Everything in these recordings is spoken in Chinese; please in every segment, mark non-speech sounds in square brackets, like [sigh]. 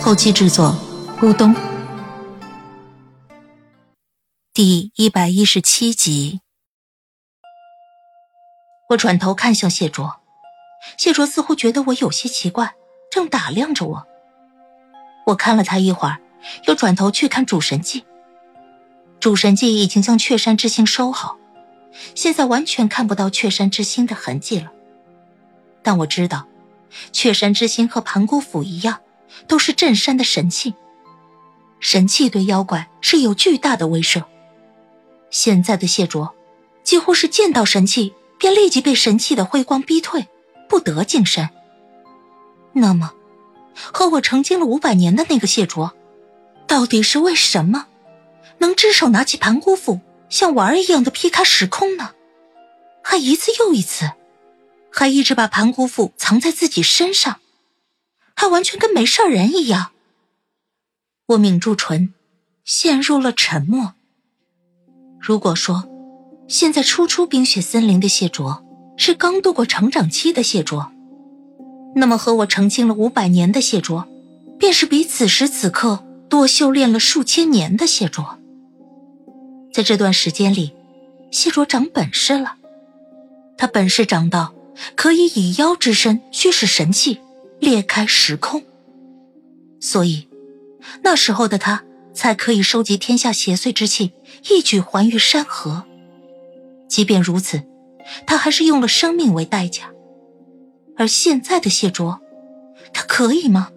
后期制作：乌冬。第一百一十七集，我转头看向谢卓，谢卓似乎觉得我有些奇怪，正打量着我。我看了他一会儿，又转头去看主神记。主神记已经将雀山之心收好，现在完全看不到雀山之心的痕迹了。但我知道，雀山之心和盘古斧一样，都是镇山的神器。神器对妖怪是有巨大的威慑。现在的谢卓，几乎是见到神器便立即被神器的辉光逼退，不得近身。那么，和我成精了五百年的那个谢卓，到底是为什么能只手拿起盘古斧，像玩儿一样的劈开时空呢？还一次又一次，还一直把盘古斧藏在自己身上，还完全跟没事人一样。我抿住唇，陷入了沉默。如果说，现在初出冰雪森林的谢卓是刚度过成长期的谢卓。那么，和我成亲了五百年的谢卓，便是比此时此刻多修炼了数千年的谢卓。在这段时间里，谢卓长本事了，他本事长到可以以妖之身驱使神器，裂开时空。所以，那时候的他才可以收集天下邪祟之气，一举还于山河。即便如此，他还是用了生命为代价。而现在的谢卓，他可以吗？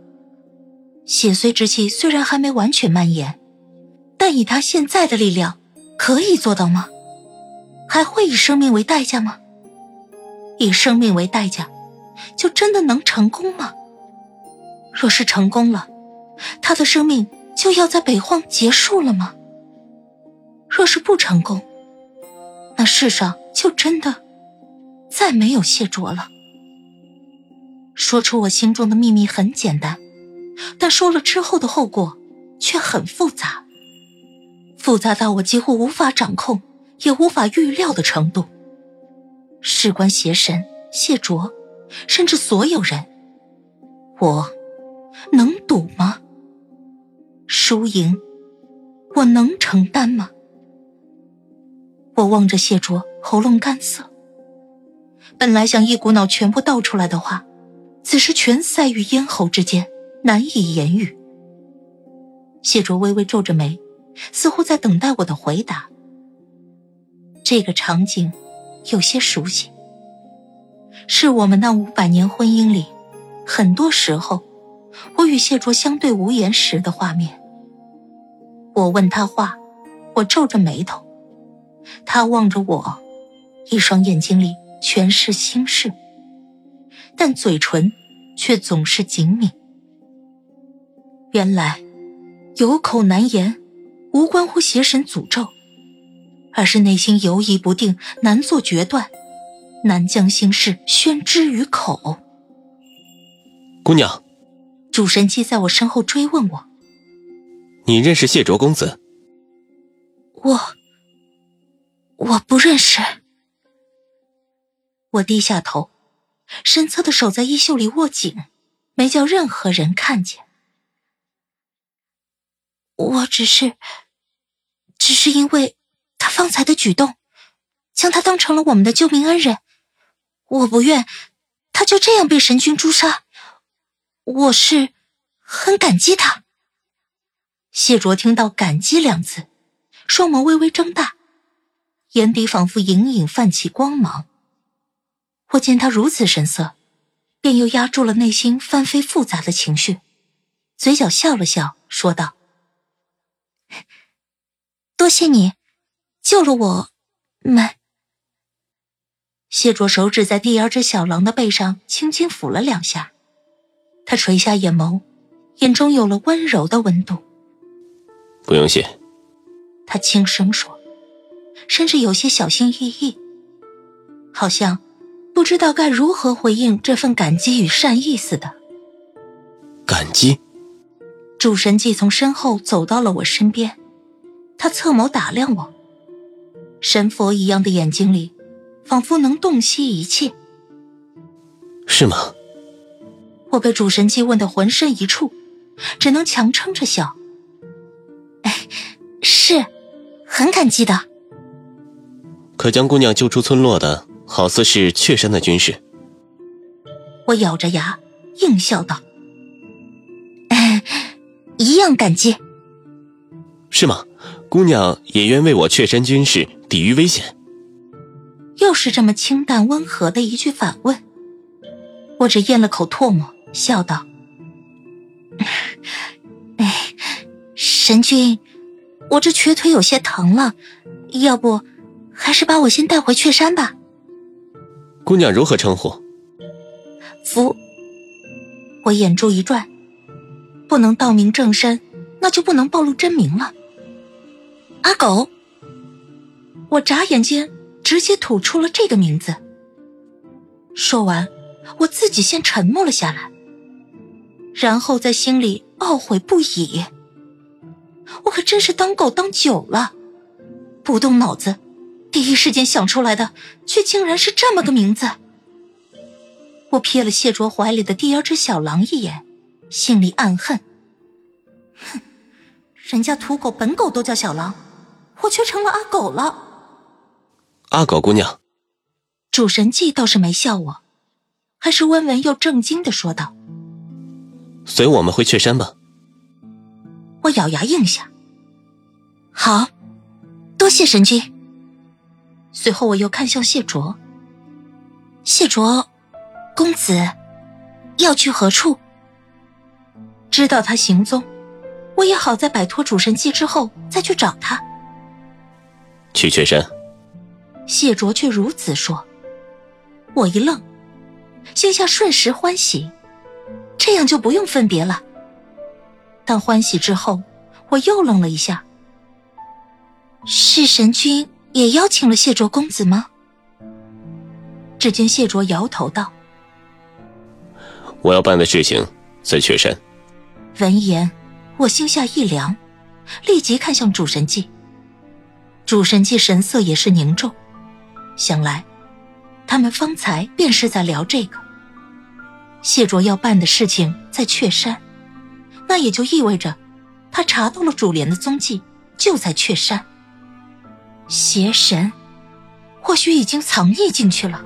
邪祟之气虽然还没完全蔓延，但以他现在的力量，可以做到吗？还会以生命为代价吗？以生命为代价，就真的能成功吗？若是成功了，他的生命就要在北荒结束了吗？若是不成功，那世上就真的再没有谢卓了。说出我心中的秘密很简单，但说了之后的后果却很复杂，复杂到我几乎无法掌控，也无法预料的程度。事关邪神谢卓，甚至所有人，我能赌吗？输赢，我能承担吗？我望着谢卓，喉咙干涩，本来想一股脑全部倒出来的话。此时全塞于咽喉之间，难以言语。谢卓微微皱着眉，似乎在等待我的回答。这个场景有些熟悉，是我们那五百年婚姻里，很多时候我与谢卓相对无言时的画面。我问他话，我皱着眉头，他望着我，一双眼睛里全是心事。但嘴唇却总是紧抿。原来，有口难言，无关乎邪神诅咒，而是内心犹疑不定，难做决断，难将心事宣之于口。姑娘，主神姬在我身后追问我：“你认识谢卓公子？”我，我不认识。我低下头。身侧的手在衣袖里握紧，没叫任何人看见。我只是，只是因为他方才的举动，将他当成了我们的救命恩人，我不愿他就这样被神君诛杀。我是很感激他。谢卓听到“感激”两字，双眸微微睁大，眼底仿佛隐隐泛起光芒。我见他如此神色，便又压住了内心翻飞复杂的情绪，嘴角笑了笑，说道：“多谢你，救了我们。”谢卓手指在第二只小狼的背上轻轻抚了两下，他垂下眼眸，眼中有了温柔的温度。不用谢。他轻声说，甚至有些小心翼翼，好像不知道该如何回应这份感激与善意似的。感激。主神祭从身后走到了我身边，他侧眸打量我，神佛一样的眼睛里，仿佛能洞悉一切。是吗？我被主神祭问得浑身一触，只能强撑着笑。哎，是，很感激的。可将姑娘救出村落的，好似是雀山的军士。我咬着牙硬笑道。一样感激，是吗？姑娘也愿为我雀山军士抵御危险。又是这么清淡温和的一句反问，我只咽了口唾沫，笑道：“ [laughs] 哎，神君，我这瘸腿有些疼了，要不还是把我先带回雀山吧。”姑娘如何称呼？福。我眼珠一转。不能道明正身，那就不能暴露真名了。阿狗，我眨眼间直接吐出了这个名字。说完，我自己先沉默了下来，然后在心里懊悔不已。我可真是当狗当久了，不动脑子，第一时间想出来的，却竟然是这么个名字。我瞥了谢卓怀里的第二只小狼一眼。心里暗恨，哼，人家土狗本狗都叫小狼，我却成了阿狗了。阿狗姑娘，主神祭倒是没笑我，还是温文又正经的说道：“随我们回雀山吧。”我咬牙应下：“好，多谢神君。”随后我又看向谢卓：“谢卓公子要去何处？”知道他行踪，我也好在摆脱主神祭之后再去找他。去雀山。谢卓却如此说，我一愣，心下瞬时欢喜，这样就不用分别了。但欢喜之后，我又愣了一下。是神君也邀请了谢卓公子吗？只见谢卓摇头道：“我要办的事情在雀山。”闻言，我心下一凉，立即看向主神祭。主神祭神色也是凝重，想来他们方才便是在聊这个。谢卓要办的事情在雀山，那也就意味着他查到了主莲的踪迹就在雀山。邪神，或许已经藏匿进去了。